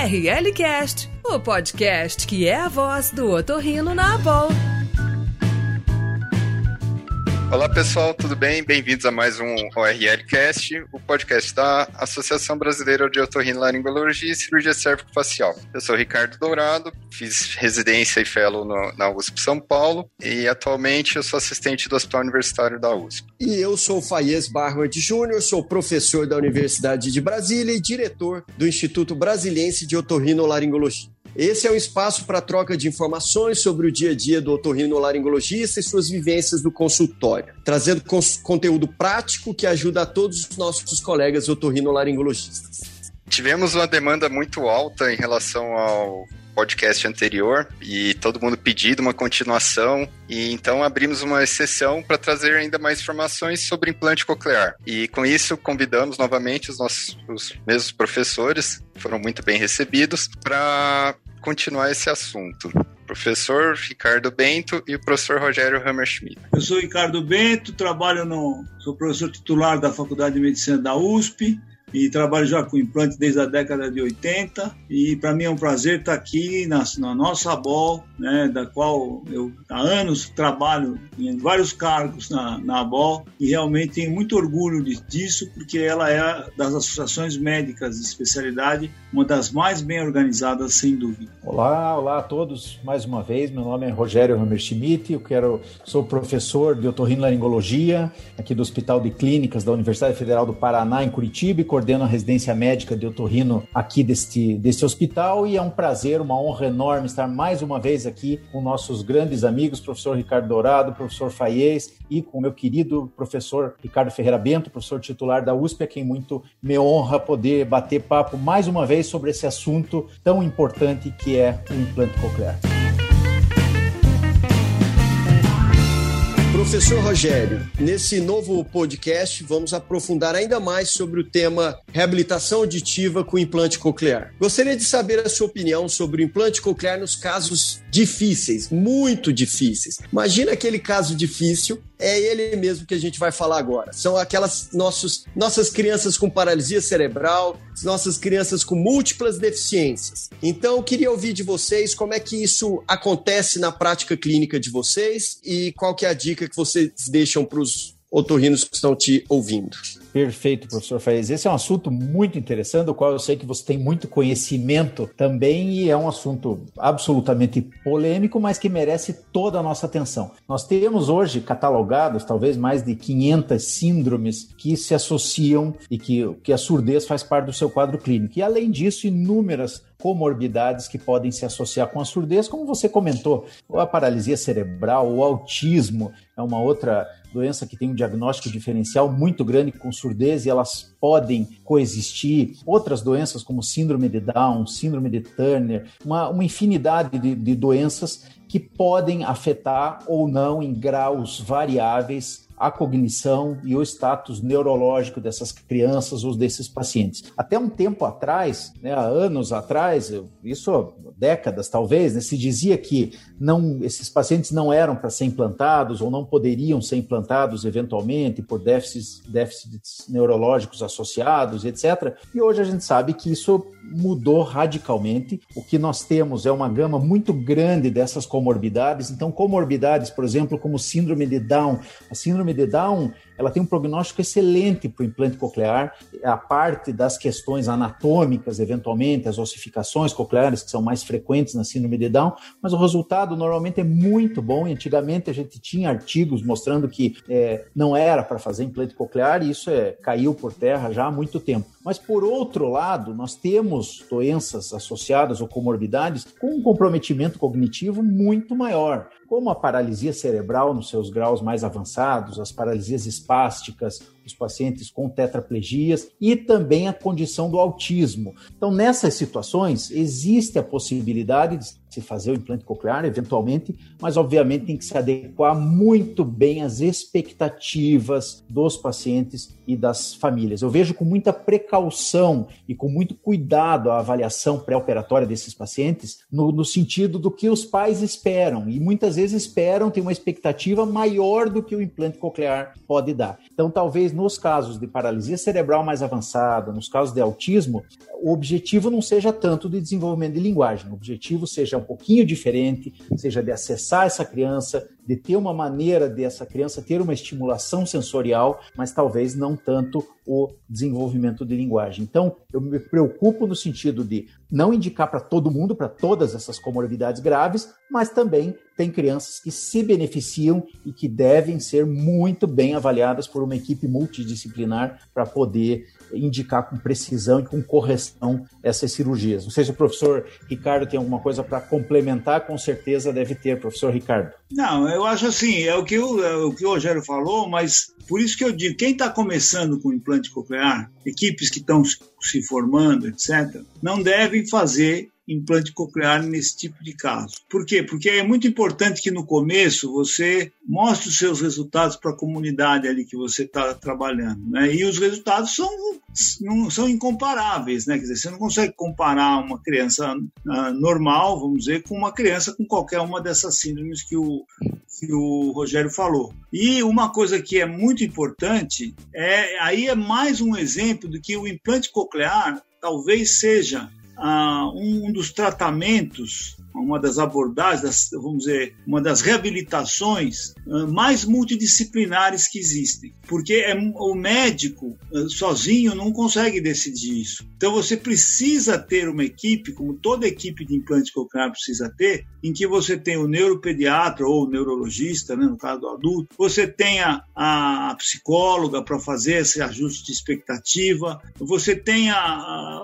ORL Cast, o podcast que é a voz do otorrino na Abol. Olá pessoal, tudo bem? Bem-vindos a mais um ORL Cast, o podcast da Associação Brasileira de Otorrinolaringologia e Cirurgia Cérvico-Facial. Eu sou Ricardo Dourado, fiz residência e fellow no, na USP São Paulo e atualmente eu sou assistente do Hospital Universitário da USP. E eu sou Faiez Barward Júnior, sou professor da Universidade de Brasília e diretor do Instituto Brasiliense de Otorrinolaringologia. Esse é um espaço para troca de informações sobre o dia a dia do otorrinolaringologista e suas vivências do consultório, trazendo conteúdo prático que ajuda a todos os nossos colegas otorrinolaringologistas. Tivemos uma demanda muito alta em relação ao podcast anterior e todo mundo pedindo uma continuação e então abrimos uma exceção para trazer ainda mais informações sobre implante coclear. E com isso convidamos novamente os nossos os mesmos professores, foram muito bem recebidos, para continuar esse assunto professor Ricardo Bento e o professor Rogério Hammerschmidt. Eu sou Ricardo Bento, trabalho no, sou professor titular da Faculdade de Medicina da USP, e trabalho já com implante desde a década de 80 e para mim é um prazer estar aqui na, na nossa ABOL, né, da qual eu há anos trabalho em vários cargos na, na ABOL e realmente tenho muito orgulho disso porque ela é das associações médicas de especialidade uma das mais bem organizadas sem dúvida. Olá, olá a todos mais uma vez, meu nome é Rogério Hammerschmidt, eu quero, sou professor de otorrinolaringologia aqui do Hospital de Clínicas da Universidade Federal do Paraná em Curitiba e coordeno a residência médica de otorrino aqui deste, deste hospital. E é um prazer, uma honra enorme estar mais uma vez aqui com nossos grandes amigos, professor Ricardo Dourado, professor Faiez e com meu querido professor Ricardo Ferreira Bento, professor titular da USP, a quem muito me honra poder bater papo mais uma vez sobre esse assunto tão importante que é o implante coclear. Professor Rogério, nesse novo podcast vamos aprofundar ainda mais sobre o tema reabilitação auditiva com implante coclear. Gostaria de saber a sua opinião sobre o implante coclear nos casos difíceis, muito difíceis. Imagina aquele caso difícil, é ele mesmo que a gente vai falar agora. São aquelas nossos, nossas crianças com paralisia cerebral, nossas crianças com múltiplas deficiências. Então, eu queria ouvir de vocês como é que isso acontece na prática clínica de vocês e qual que é a dica que vocês deixam para os otorrinos que estão te ouvindo. Perfeito, professor Faiz. Esse é um assunto muito interessante, do qual eu sei que você tem muito conhecimento também, e é um assunto absolutamente polêmico, mas que merece toda a nossa atenção. Nós temos hoje catalogados talvez mais de 500 síndromes que se associam e que, que a surdez faz parte do seu quadro clínico. E além disso, inúmeras comorbidades que podem se associar com a surdez, como você comentou, a paralisia cerebral, o autismo é uma outra doença que tem um diagnóstico diferencial muito grande com surdez e elas podem coexistir. Outras doenças, como síndrome de Down, síndrome de Turner, uma, uma infinidade de, de doenças que podem afetar ou não em graus variáveis a cognição e o status neurológico dessas crianças ou desses pacientes. Até um tempo atrás, né, há anos atrás, isso décadas talvez, né, se dizia que não, esses pacientes não eram para ser implantados ou não poderiam ser implantados eventualmente por déficits, déficits neurológicos associados, etc. E hoje a gente sabe que isso mudou radicalmente. O que nós temos é uma gama muito grande dessas comorbidades. Então, comorbidades, por exemplo, como síndrome de Down. A síndrome de Down ela tem um prognóstico excelente para o implante coclear, a parte das questões anatômicas, eventualmente, as ossificações cocleares, que são mais frequentes na síndrome de Down, mas o resultado normalmente é muito bom. E antigamente a gente tinha artigos mostrando que é, não era para fazer implante coclear, e isso é, caiu por terra já há muito tempo. Mas, por outro lado, nós temos doenças associadas ou comorbidades com um comprometimento cognitivo muito maior como a paralisia cerebral nos seus graus mais avançados, as paralisias espásticas, os pacientes com tetraplegias e também a condição do autismo. Então, nessas situações, existe a possibilidade se fazer o implante coclear, eventualmente, mas obviamente tem que se adequar muito bem às expectativas dos pacientes e das famílias. Eu vejo com muita precaução e com muito cuidado a avaliação pré-operatória desses pacientes, no, no sentido do que os pais esperam, e muitas vezes esperam, tem uma expectativa maior do que o implante coclear pode dar. Então, talvez nos casos de paralisia cerebral mais avançada, nos casos de autismo, o objetivo não seja tanto de desenvolvimento de linguagem, o objetivo seja um pouquinho diferente, seja de acessar essa criança, de ter uma maneira dessa criança ter uma estimulação sensorial, mas talvez não tanto o desenvolvimento de linguagem. Então, eu me preocupo no sentido de não indicar para todo mundo, para todas essas comorbidades graves, mas também tem crianças que se beneficiam e que devem ser muito bem avaliadas por uma equipe multidisciplinar para poder indicar com precisão e com correção essas cirurgias. Não sei se o professor Ricardo tem alguma coisa para complementar, com certeza deve ter, professor Ricardo. Não, eu acho assim, é o que o, é o, que o Rogério falou, mas por isso que eu digo, quem está começando com implante coclear, equipes que estão se formando, etc., não devem fazer implante coclear nesse tipo de caso. Por quê? Porque é muito importante que no começo você mostre os seus resultados para a comunidade ali que você está trabalhando, né? E os resultados são não são incomparáveis, né? Quer dizer, você não consegue comparar uma criança uh, normal, vamos dizer, com uma criança com qualquer uma dessas síndromes que o que o Rogério falou. E uma coisa que é muito importante é aí é mais um exemplo de que o implante coclear talvez seja ah, um dos tratamentos, uma das abordagens, das, vamos dizer, uma das reabilitações ah, mais multidisciplinares que existem. Porque é, o médico ah, sozinho não consegue decidir isso. Então você precisa ter uma equipe, como toda equipe de implante coclear precisa ter, em que você tem o neuropediatra ou o neurologista, né, no caso do adulto, você tenha a, psicóloga para fazer esse ajuste de expectativa, você tenha,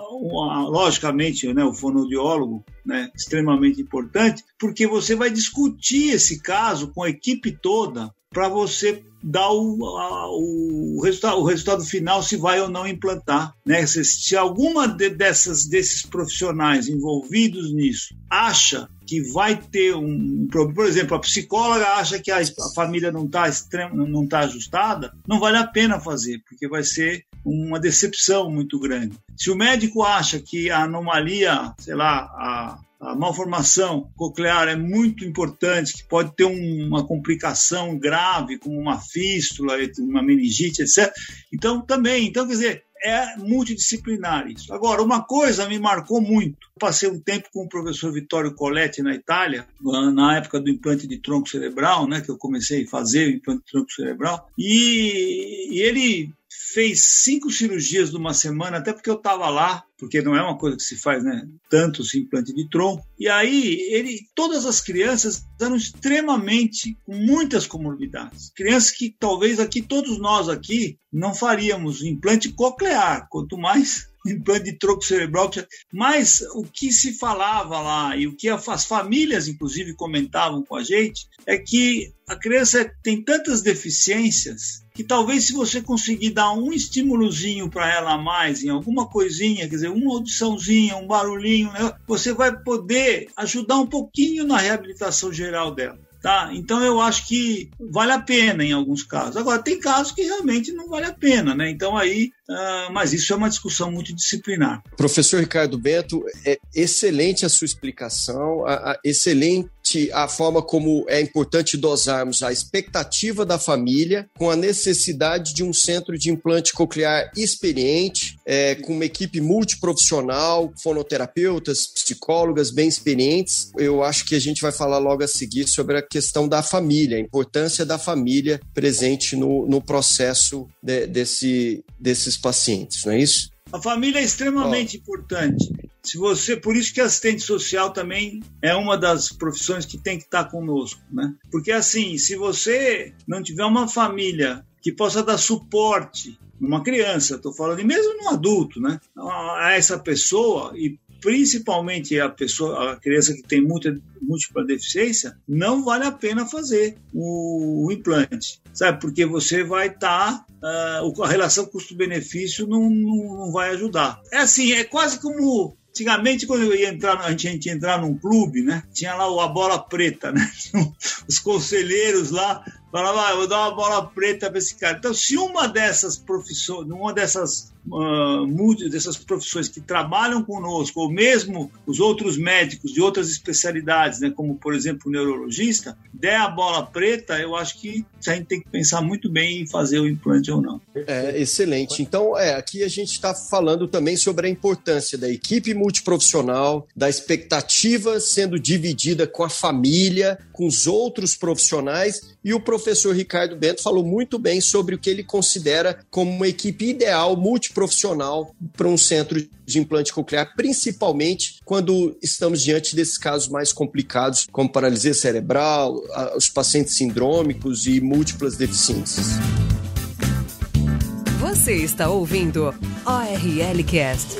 logicamente, né, o fonoaudiólogo, né, extremamente importante, porque você vai discutir esse caso com a equipe toda para você dar o, o, resultado, o resultado final se vai ou não implantar. Né? Se, se alguma de, dessas, desses profissionais envolvidos nisso acha que vai ter um problema, por exemplo, a psicóloga acha que a, a família não está não tá ajustada, não vale a pena fazer, porque vai ser uma decepção muito grande. Se o médico acha que a anomalia, sei lá, a, a malformação coclear é muito importante, que pode ter uma complicação grave, como uma fístula, uma meningite, etc. Então, também, então, quer dizer, é multidisciplinar isso. Agora, uma coisa me marcou muito. Passei um tempo com o professor Vittorio Coletti na Itália, na época do implante de tronco cerebral, né, que eu comecei a fazer o implante de tronco cerebral, e, e ele fez cinco cirurgias numa semana, até porque eu estava lá, porque não é uma coisa que se faz, né? Tantos implante de tronco. E aí, ele, todas as crianças eram extremamente com muitas comorbidades. Crianças que talvez aqui, todos nós aqui, não faríamos implante coclear, quanto mais implante de tronco cerebral. Mas o que se falava lá e o que as famílias, inclusive, comentavam com a gente é que a criança tem tantas deficiências que talvez se você conseguir dar um estímulozinho para ela a mais em alguma coisinha, quer dizer, uma audiçãozinha, um barulhinho, né, você vai poder ajudar um pouquinho na reabilitação geral dela. Tá? Então eu acho que vale a pena em alguns casos. Agora, tem casos que realmente não vale a pena, né? Então aí, uh, mas isso é uma discussão multidisciplinar. Professor Ricardo Bento, é excelente a sua explicação, a, a, excelente a forma como é importante dosarmos a expectativa da família com a necessidade de um centro de implante coclear experiente, é, com uma equipe multiprofissional, fonoterapeutas, psicólogas bem experientes. Eu acho que a gente vai falar logo a seguir sobre a questão da família, a importância da família presente no, no processo de, desse, desses pacientes, não é isso? A família é extremamente oh. importante. Se você, por isso que assistente social também é uma das profissões que tem que estar conosco, né? Porque assim, se você não tiver uma família que possa dar suporte numa criança, estou falando, e mesmo num adulto, né? A essa pessoa e principalmente a pessoa, a criança que tem muita múltipla deficiência, não vale a pena fazer o, o implante, sabe? Porque você vai estar tá, uh, a relação custo-benefício não, não, não vai ajudar. É assim, é quase como Antigamente, quando eu ia entrar, a gente ia entrar num clube, né? Tinha lá a bola preta, né? Os conselheiros lá falavam, ah, vou dar uma bola preta para esse cara. Então, se uma dessas profissões, uma dessas uh, dessas profissões que trabalham conosco, ou mesmo os outros médicos de outras especialidades, né, como por exemplo o neurologista, der a bola preta, eu acho que a gente tem que pensar muito bem em fazer o implante ou não. É, excelente. Então, é, aqui a gente está falando também sobre a importância da equipe multiprofissional, da expectativa sendo dividida com a família, com os outros profissionais, e o professor Ricardo Bento falou muito bem sobre o que ele considera como uma equipe ideal multiprofissional profissional para um centro de implante coclear, principalmente quando estamos diante desses casos mais complicados, como paralisia cerebral, os pacientes sindrômicos e múltiplas deficiências. Você está ouvindo ORL Cast.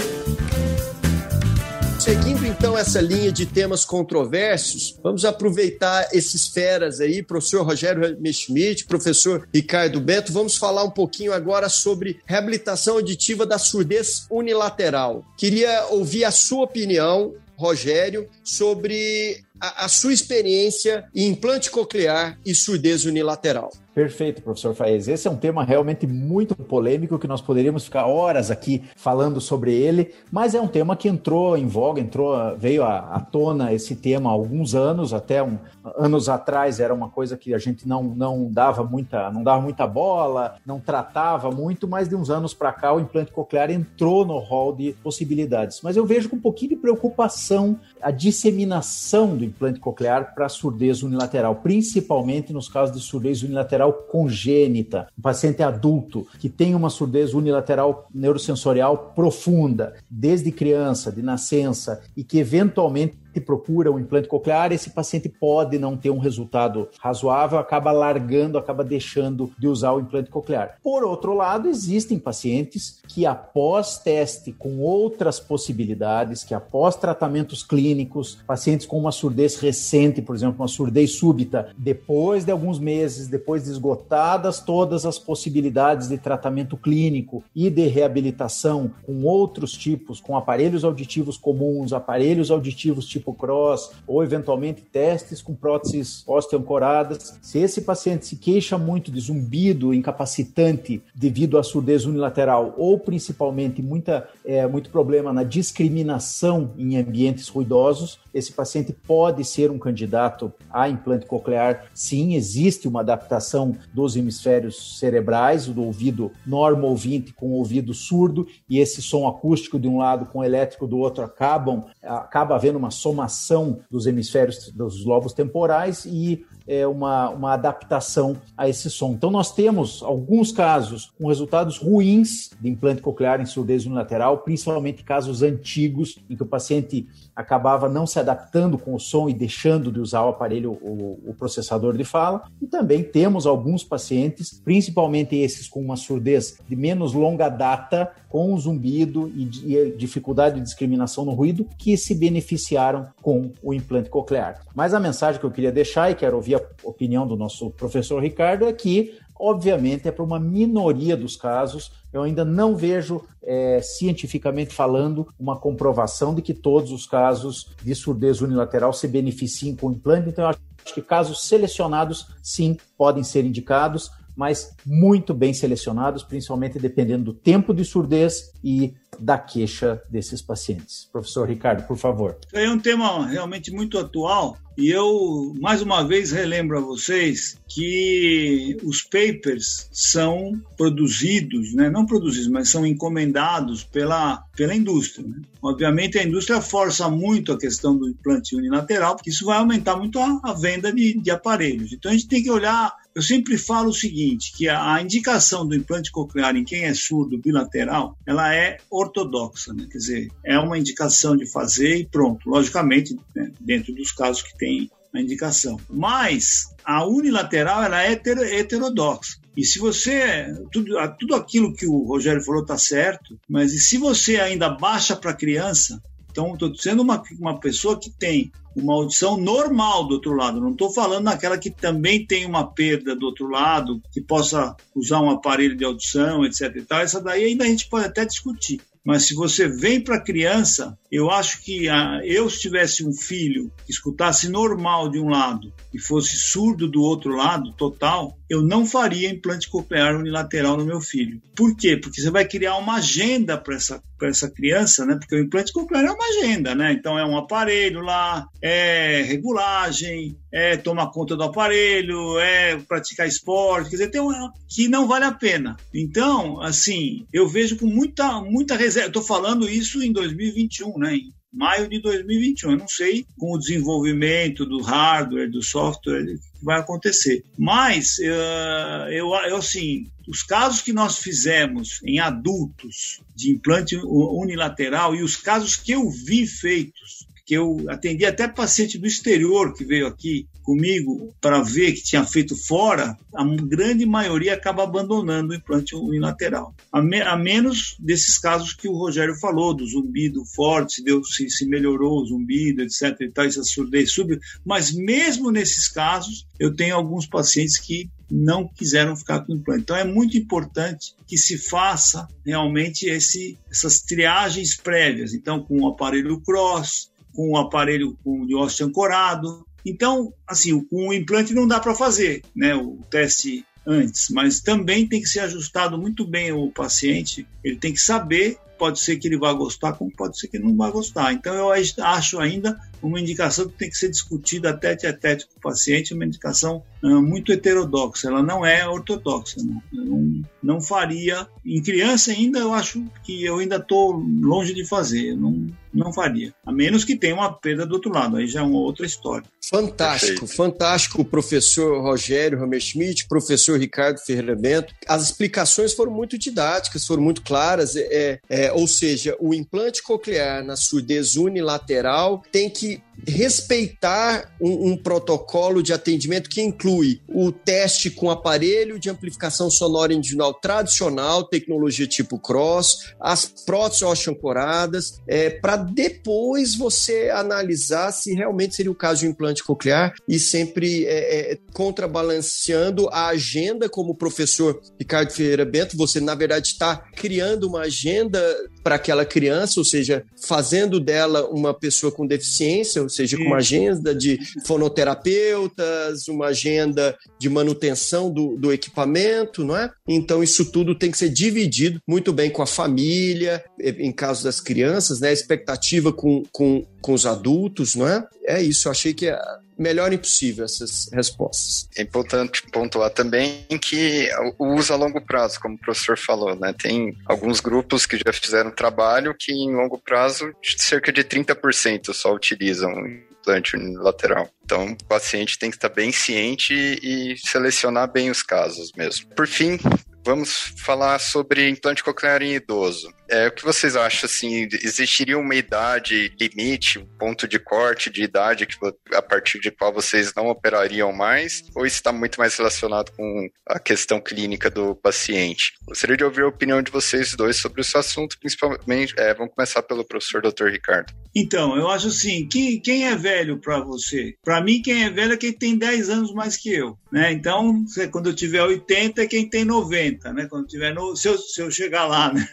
Seguindo então essa linha de temas controversos, vamos aproveitar esses feras aí, professor Rogério Schmidt, professor Ricardo Bento, vamos falar um pouquinho agora sobre reabilitação auditiva da surdez unilateral. Queria ouvir a sua opinião Rogério, sobre a, a, sua experiência em implante coclear e surdez unilateral. Perfeito, professor Faez. Esse é um tema realmente muito polêmico que nós poderíamos ficar horas aqui falando sobre ele, mas é um tema que entrou em voga, entrou, veio à, à tona esse tema há alguns anos, até um, anos atrás era uma coisa que a gente não, não dava muita não dava muita bola, não tratava muito, mas de uns anos para cá o implante coclear entrou no hall de possibilidades. Mas eu vejo com um pouquinho de preocupação a disseminação do implante coclear para surdez unilateral, principalmente nos casos de surdez unilateral congênita, um paciente adulto que tem uma surdez unilateral neurosensorial profunda, desde criança, de nascença, e que eventualmente procura um implante coclear, esse paciente pode não ter um resultado razoável, acaba largando, acaba deixando de usar o implante coclear. Por outro lado, existem pacientes que após teste com outras possibilidades, que após tratamentos clínicos, pacientes com uma surdez recente, por exemplo, uma surdez súbita, depois de alguns meses, depois de esgotadas todas as possibilidades de tratamento clínico e de reabilitação com outros tipos, com aparelhos auditivos comuns, aparelhos auditivos tipo cross ou eventualmente testes com próteses osteoancoradas. Se esse paciente se queixa muito de zumbido incapacitante devido à surdez unilateral ou principalmente muita, é, muito problema na discriminação em ambientes ruidosos, esse paciente pode ser um candidato a implante coclear. Sim, existe uma adaptação dos hemisférios cerebrais, do ouvido normo ouvinte com o ouvido surdo, e esse som acústico de um lado com elétrico do outro acabam, acaba havendo uma soma formação dos hemisférios dos lobos temporais e é, uma, uma adaptação a esse som. Então, nós temos alguns casos com resultados ruins de implante coclear em surdez unilateral, principalmente casos antigos, em que o paciente acabava não se adaptando com o som e deixando de usar o aparelho, o, o processador de fala. E também temos alguns pacientes, principalmente esses com uma surdez de menos longa data, com zumbido e, e dificuldade de discriminação no ruído, que se beneficiaram com o implante coclear. Mas a mensagem que eu queria deixar, e quero ouvir a opinião do nosso professor Ricardo, é que obviamente é para uma minoria dos casos. Eu ainda não vejo, é, cientificamente falando, uma comprovação de que todos os casos de surdez unilateral se beneficiem com o implante. Então, eu acho que casos selecionados, sim, podem ser indicados, mas muito bem selecionados, principalmente dependendo do tempo de surdez e da queixa desses pacientes. Professor Ricardo, por favor. É um tema realmente muito atual e eu, mais uma vez, relembro a vocês que os papers são produzidos, né? não produzidos, mas são encomendados pela, pela indústria. Né? Obviamente, a indústria força muito a questão do implante unilateral, porque isso vai aumentar muito a, a venda de, de aparelhos. Então, a gente tem que olhar eu sempre falo o seguinte, que a, indicação do implante coclear em quem é surdo bilateral, ela é ortodoxa, né? quer dizer, é uma indicação de fazer e pronto. Logicamente, né? dentro dos casos que tem a indicação. Mas a unilateral ela é heterodoxa. E se você. Tudo, tudo aquilo que o Rogério falou está certo, mas e se você ainda baixa para criança, então, estou sendo uma, uma pessoa que tem uma audição normal do outro lado, não estou falando naquela que também tem uma perda do outro lado, que possa usar um aparelho de audição, etc. E tal. Essa daí ainda a gente pode até discutir. Mas se você vem para criança, eu acho que a, eu, se tivesse um filho que escutasse normal de um lado e fosse surdo do outro lado, total, eu não faria implante coclear unilateral no meu filho. Por quê? Porque você vai criar uma agenda para essa, essa criança, né? Porque o implante coclear é uma agenda, né? Então é um aparelho lá, é regulagem, é tomar conta do aparelho, é praticar esporte, quer dizer, tem uma, que não vale a pena. Então, assim, eu vejo com muita, muita reserva. Estou falando isso em 2021, né? Maio de 2021. Eu não sei com o desenvolvimento do hardware, do software, o que vai acontecer. Mas, uh, eu, eu, assim, os casos que nós fizemos em adultos de implante unilateral e os casos que eu vi feitos que eu atendi até paciente do exterior que veio aqui comigo para ver que tinha feito fora, a grande maioria acaba abandonando o implante unilateral. A, me, a menos desses casos que o Rogério falou, do zumbido forte, se, deu, se, se melhorou o zumbido, etc. e tal, essa surdez sub. Mas mesmo nesses casos, eu tenho alguns pacientes que não quiseram ficar com o implante. Então é muito importante que se faça realmente esse, essas triagens prévias. Então, com o aparelho cross, com o aparelho de ósseo ancorado. Então, assim, com o implante não dá para fazer, né, o teste antes, mas também tem que ser ajustado muito bem o paciente. Ele tem que saber, pode ser que ele vá gostar, como pode ser que não vá gostar. Então, eu acho ainda uma indicação que tem que ser discutida tete a tete com o paciente, uma indicação uh, muito heterodoxa, ela não é ortodoxa, não. não, não faria. Em criança ainda, eu acho que eu ainda estou longe de fazer, não, não faria. A menos que tenha uma perda do outro lado, aí já é uma outra história. Fantástico, Perfeito. fantástico, professor Rogério Hammerschmidt, professor Ricardo Ferreira Bento. As explicações foram muito didáticas, foram muito claras, é, é, ou seja, o implante coclear na surdez unilateral tem que keep respeitar um, um, protocolo de atendimento que inclui o teste com aparelho de amplificação sonora individual tradicional, tecnologia tipo cross, as próteses ancoradas, é, para depois você analisar se realmente seria o caso de um implante coclear e sempre é, é, contrabalanceando a agenda, como o professor Ricardo Ferreira Bento, você na verdade está criando uma agenda para aquela criança, ou seja, fazendo dela uma pessoa com deficiência, ou seja, com uma agenda de fonoterapeutas, uma agenda de manutenção do, do equipamento, não é? Então, isso tudo tem que ser dividido muito bem com a família, em caso das crianças, né? Expectativa com, com, com os adultos, não é? É isso, eu achei que é melhor impossível essas respostas. É importante pontuar também que o uso a longo prazo, como o professor falou, né? Tem alguns grupos que já fizeram trabalho que em longo prazo cerca de 30% só utilizam implante unilateral. Então, o paciente tem que estar bem ciente e selecionar bem os casos mesmo. Por fim, vamos falar sobre implante coclear em idoso. É, o que vocês acham, assim, existiria uma idade limite, um ponto de corte de idade que, a partir de qual vocês não operariam mais? Ou está muito mais relacionado com a questão clínica do paciente? Gostaria de ouvir a opinião de vocês dois sobre esse assunto, principalmente, é, vamos começar pelo professor Dr. Ricardo. Então, eu acho assim, quem, quem é velho para você? Para mim, quem é velho é quem tem 10 anos mais que eu, né? Então, quando eu tiver 80 é quem tem 90, né? Quando tiver no, se eu, se eu chegar lá, né?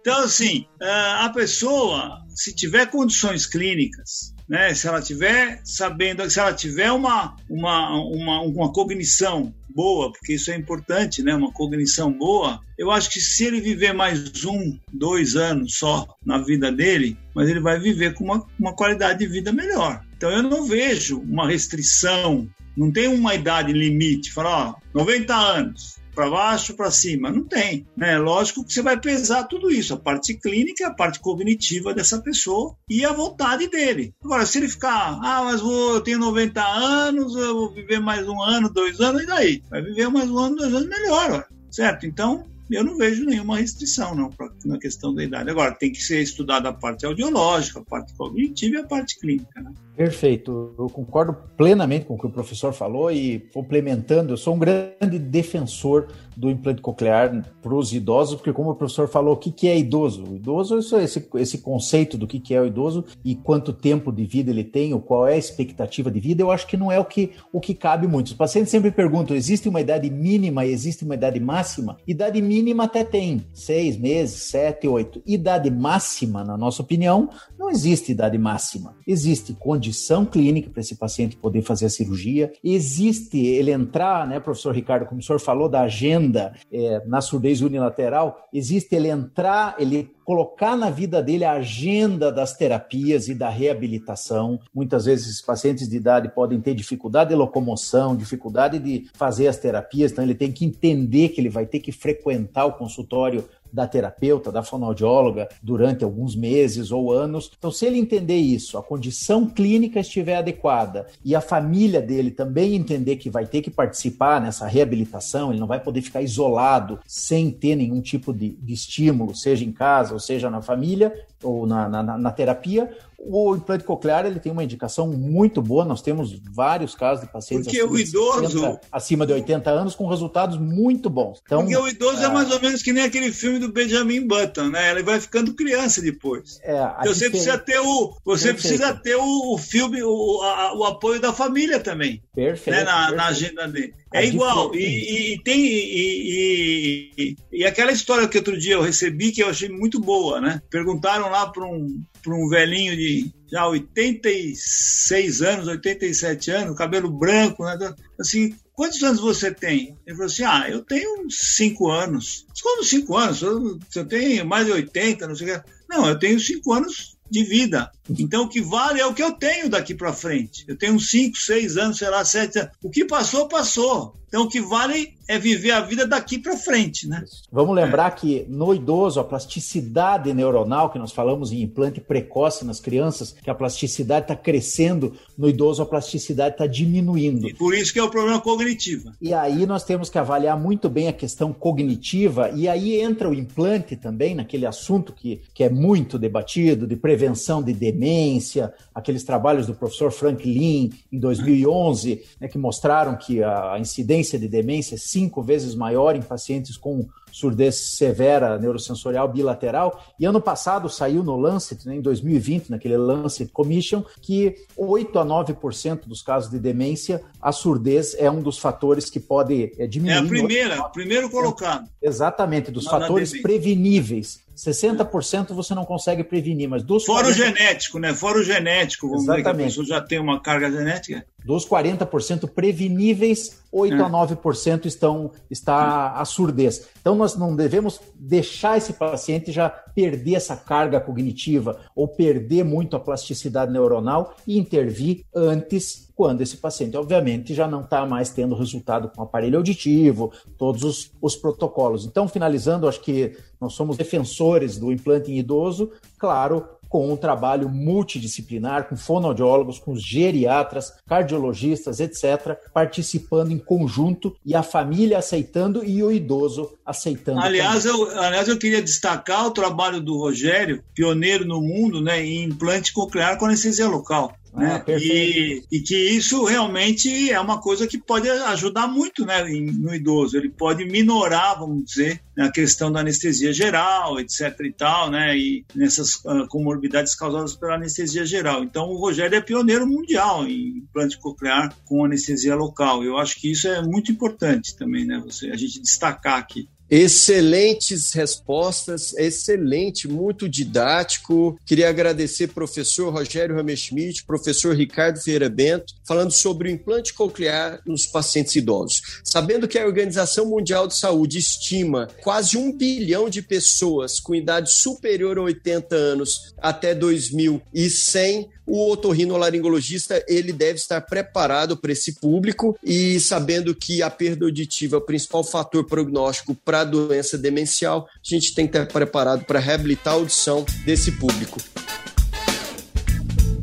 Então, assim, a pessoa, se tiver condições clínicas, né, se ela tiver sabendo, se ela tiver uma, uma, uma, uma cognição boa, porque isso é importante, né, uma cognição boa, eu acho que se ele viver mais um, dois anos só na vida dele, mas ele vai viver com uma, uma qualidade de vida melhor. Então eu não vejo uma restrição, não tem uma idade limite, falar, ó, 90 anos, para baixo, para cima. Não tem. Né? Lógico que você vai pesar tudo isso, a parte clínica, a parte cognitiva dessa pessoa e a vontade dele. Agora, se ele ficar, ah, mas vou, eu tenho 90 anos, eu vou viver mais um ano, dois anos, e daí? Vai viver mais um ano, dois anos, melhor, ó. certo? Então, eu não vejo nenhuma restrição não pra, na questão da idade. Agora, tem que ser estudada a parte audiológica, a parte cognitiva e a parte clínica. Né? Perfeito. Eu concordo plenamente com o que o professor falou e complementando, eu sou um grande defensor do implante coclear para os idosos, porque como o professor falou, o que, que é idoso? O idoso é esse, esse conceito do que, que é o idoso e quanto tempo de vida ele tem, ou qual é a expectativa de vida, eu acho que não é o que, o que cabe muito. Os pacientes sempre perguntam, existe uma idade mínima e existe uma idade máxima? Idade mínima até tem, seis meses, sete, oito. Idade máxima, na nossa opinião, não existe idade máxima. Existe condição clínica para esse paciente poder fazer a cirurgia, existe ele entrar, né, professor Ricardo, como o senhor falou da agenda é, na surdez unilateral, existe ele entrar, ele colocar na vida dele a agenda das terapias e da reabilitação. Muitas vezes pacientes de idade podem ter dificuldade de locomoção, dificuldade de fazer as terapias, então ele tem que entender que ele vai ter que frequentar o consultório da terapeuta, da fonoaudióloga, durante alguns meses ou anos. Então, se ele entender isso, a condição clínica estiver adequada e a família dele também entender que vai ter que participar nessa reabilitação, ele não vai poder ficar isolado sem ter nenhum tipo de, de estímulo, seja em casa seja na família ou na, na, na terapia, o implante coclear ele tem uma indicação muito boa. Nós temos vários casos de pacientes Porque o idoso 60, acima de 80 anos com resultados muito bons. Então, Porque o idoso é... é... mais ou menos que nem aquele filme do Benjamin Button, né? Ele vai ficando criança depois. É, então, você precisa ter o você precisa ter o, o filme o, a, o apoio da família também. Perfeito. Né? Na, perfeito. na agenda dele. É igual. E, e, tem. E, e, e, aquela história que outro dia eu recebi que eu achei muito boa, né? Perguntaram lá para um, um velhinho de já 86 anos, 87 anos, cabelo branco, né? Assim, quantos anos você tem? Ele falou assim: ah, eu tenho 5 anos. Como 5 anos? Você tem mais de 80, não sei o que. Não, eu tenho 5 anos de vida. Então, o que vale é o que eu tenho daqui para frente. Eu tenho 5, 6 anos, sei lá, 7 anos. O que passou, passou. Então, o que vale é viver a vida daqui para frente, né? Vamos lembrar que no idoso, a plasticidade neuronal, que nós falamos em implante precoce nas crianças, que a plasticidade está crescendo, no idoso a plasticidade está diminuindo. E por isso que é o problema cognitivo. E aí nós temos que avaliar muito bem a questão cognitiva, e aí entra o implante também, naquele assunto que, que é muito debatido, de prevenção de demência, aqueles trabalhos do professor Frank Lin, em 2011, né, que mostraram que a incidência de demência cinco vezes maior em pacientes com surdez severa neurosensorial bilateral. E ano passado saiu no Lancet, né, em 2020, naquele Lancet Commission, que 8 a 9% dos casos de demência, a surdez é um dos fatores que pode é, diminuir. É a primeira, primeiro colocado. Exatamente, dos fatores preveníveis. 60% você não consegue prevenir, mas dos Fora 40... o genético, né? Fora o genético, vamos Exatamente. ver que a pessoa já tem uma carga genética. Dos 40% preveníveis, 8 é. a 9% estão está a surdez. Então nós não devemos deixar esse paciente já perder essa carga cognitiva ou perder muito a plasticidade neuronal e intervir antes quando esse paciente, obviamente, já não está mais tendo resultado com aparelho auditivo, todos os, os protocolos. Então, finalizando, acho que nós somos defensores do implante em idoso, claro, com um trabalho multidisciplinar, com fonoaudiólogos, com geriatras, cardiologistas, etc., participando em conjunto e a família aceitando e o idoso aceitando. Aliás, eu, aliás, eu queria destacar o trabalho do Rogério, pioneiro no mundo né, em implante coclear com anestesia local. Né? Ah, e, e, que isso realmente é uma coisa que pode ajudar muito né, no idoso. Ele pode minorar, vamos dizer, a questão da anestesia geral, etc. e tal, né? E nessas uh, comorbidades causadas pela anestesia geral. Então, o Rogério é pioneiro mundial em implante coclear com anestesia local. Eu acho que isso é muito importante também, né? Você, a gente destacar aqui. Excelentes respostas, excelente, muito didático. Queria agradecer professor Rogério Ramesschmidt, professor Ricardo Ferreira Bento, falando sobre o implante coclear nos pacientes idosos. Sabendo que a Organização Mundial de Saúde estima quase um bilhão de pessoas com idade superior a 80 anos até 2100, o otorrinolaringologista ele deve estar preparado para esse público e sabendo que a perda auditiva é o principal fator prognóstico para a doença demencial, a gente tem que estar preparado para reabilitar a audição desse público.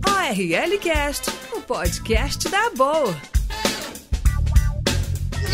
ORL Cast, o podcast da boa.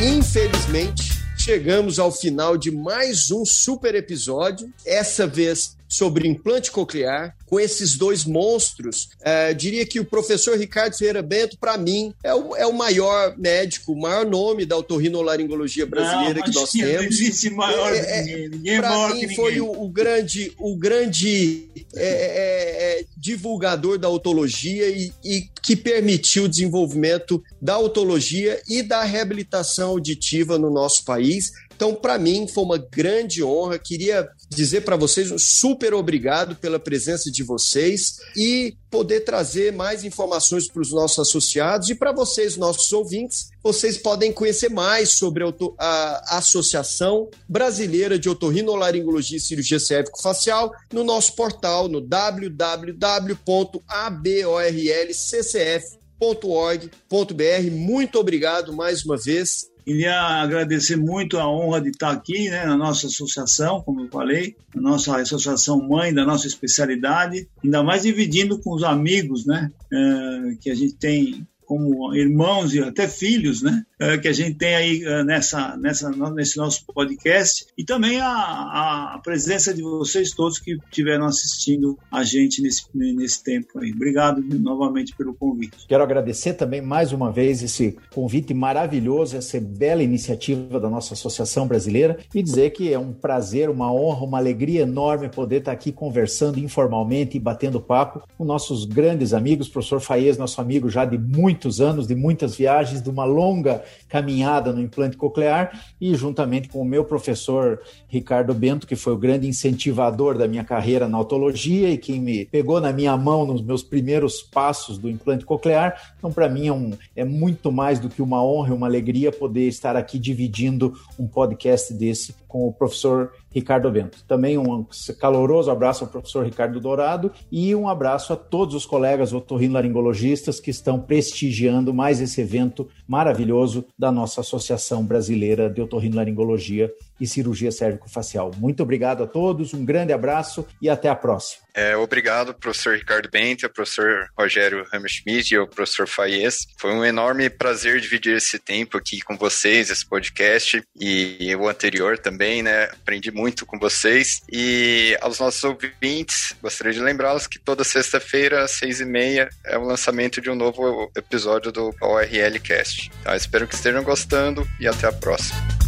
Infelizmente, chegamos ao final de mais um super episódio, essa vez sobre implante coclear, com esses dois monstros. É, diria que o professor Ricardo Ferreira Bento, para mim, é o, é o maior médico, o maior nome da otorrinolaringologia brasileira não, que nós temos. Não existe maior é, é, ninguém. ninguém para mim foi o, o, grande, o grande é, é, é, divulgador da otologia e, e que permitiu o desenvolvimento da otologia e da reabilitação auditiva no nosso país. Então, para mim, foi uma grande honra. Queria dizer para vocês um super obrigado pela presença de vocês e poder trazer mais informações para os nossos associados e para vocês, nossos ouvintes. Vocês podem conhecer mais sobre a Associação Brasileira de Otorrinolaringologia e Cirurgia Cérvico-Facial no nosso portal no www.aborlccf.org.br. Muito obrigado mais uma vez Queria agradecer muito a honra de estar aqui, né, na nossa associação, como eu falei, na nossa associação mãe da nossa especialidade, ainda mais dividindo com os amigos, né, é, que a gente tem como irmãos e até filhos, né? É, que a gente tem aí é, nessa, nessa, nesse nosso podcast e também a, a presença de vocês todos que estiveram assistindo a gente nesse, nesse tempo aí. Obrigado novamente pelo convite. Quero agradecer também mais uma vez esse convite maravilhoso, essa bela iniciativa da nossa Associação Brasileira e dizer que é um prazer, uma honra, uma alegria enorme poder estar aqui conversando informalmente e batendo papo com nossos grandes amigos, professor Faez, nosso amigo já de muito muitos anos, de muitas viagens, de uma longa caminhada no implante coclear e juntamente com o meu professor Ricardo Bento, que foi o grande incentivador da minha carreira na autologia e quem me pegou na minha mão nos meus primeiros passos do implante coclear. Então, para mim, é, um, é muito mais do que uma honra e uma alegria poder estar aqui dividindo um podcast desse com o professor Ricardo Bento. Também um caloroso abraço ao professor Ricardo Dourado e um abraço a todos os colegas otorrinolaringologistas que estão prestigiando mais esse evento maravilhoso da nossa Associação Brasileira de Otorrinolaringologia e Cirurgia Cérvico-Facial. Muito obrigado a todos, um grande abraço e até a próxima. É, obrigado, professor Ricardo Bento, professor Rogério Hammerschmidt e o professor Faies. Foi um enorme prazer dividir esse tempo aqui com vocês, esse podcast e o anterior também, né? Aprendi muito com vocês. E aos nossos ouvintes, gostaria de lembrá-los que toda sexta-feira, às seis e meia, é o lançamento de um novo episódio do ORL Cast. Tá? Espero que estejam gostando e até a próxima.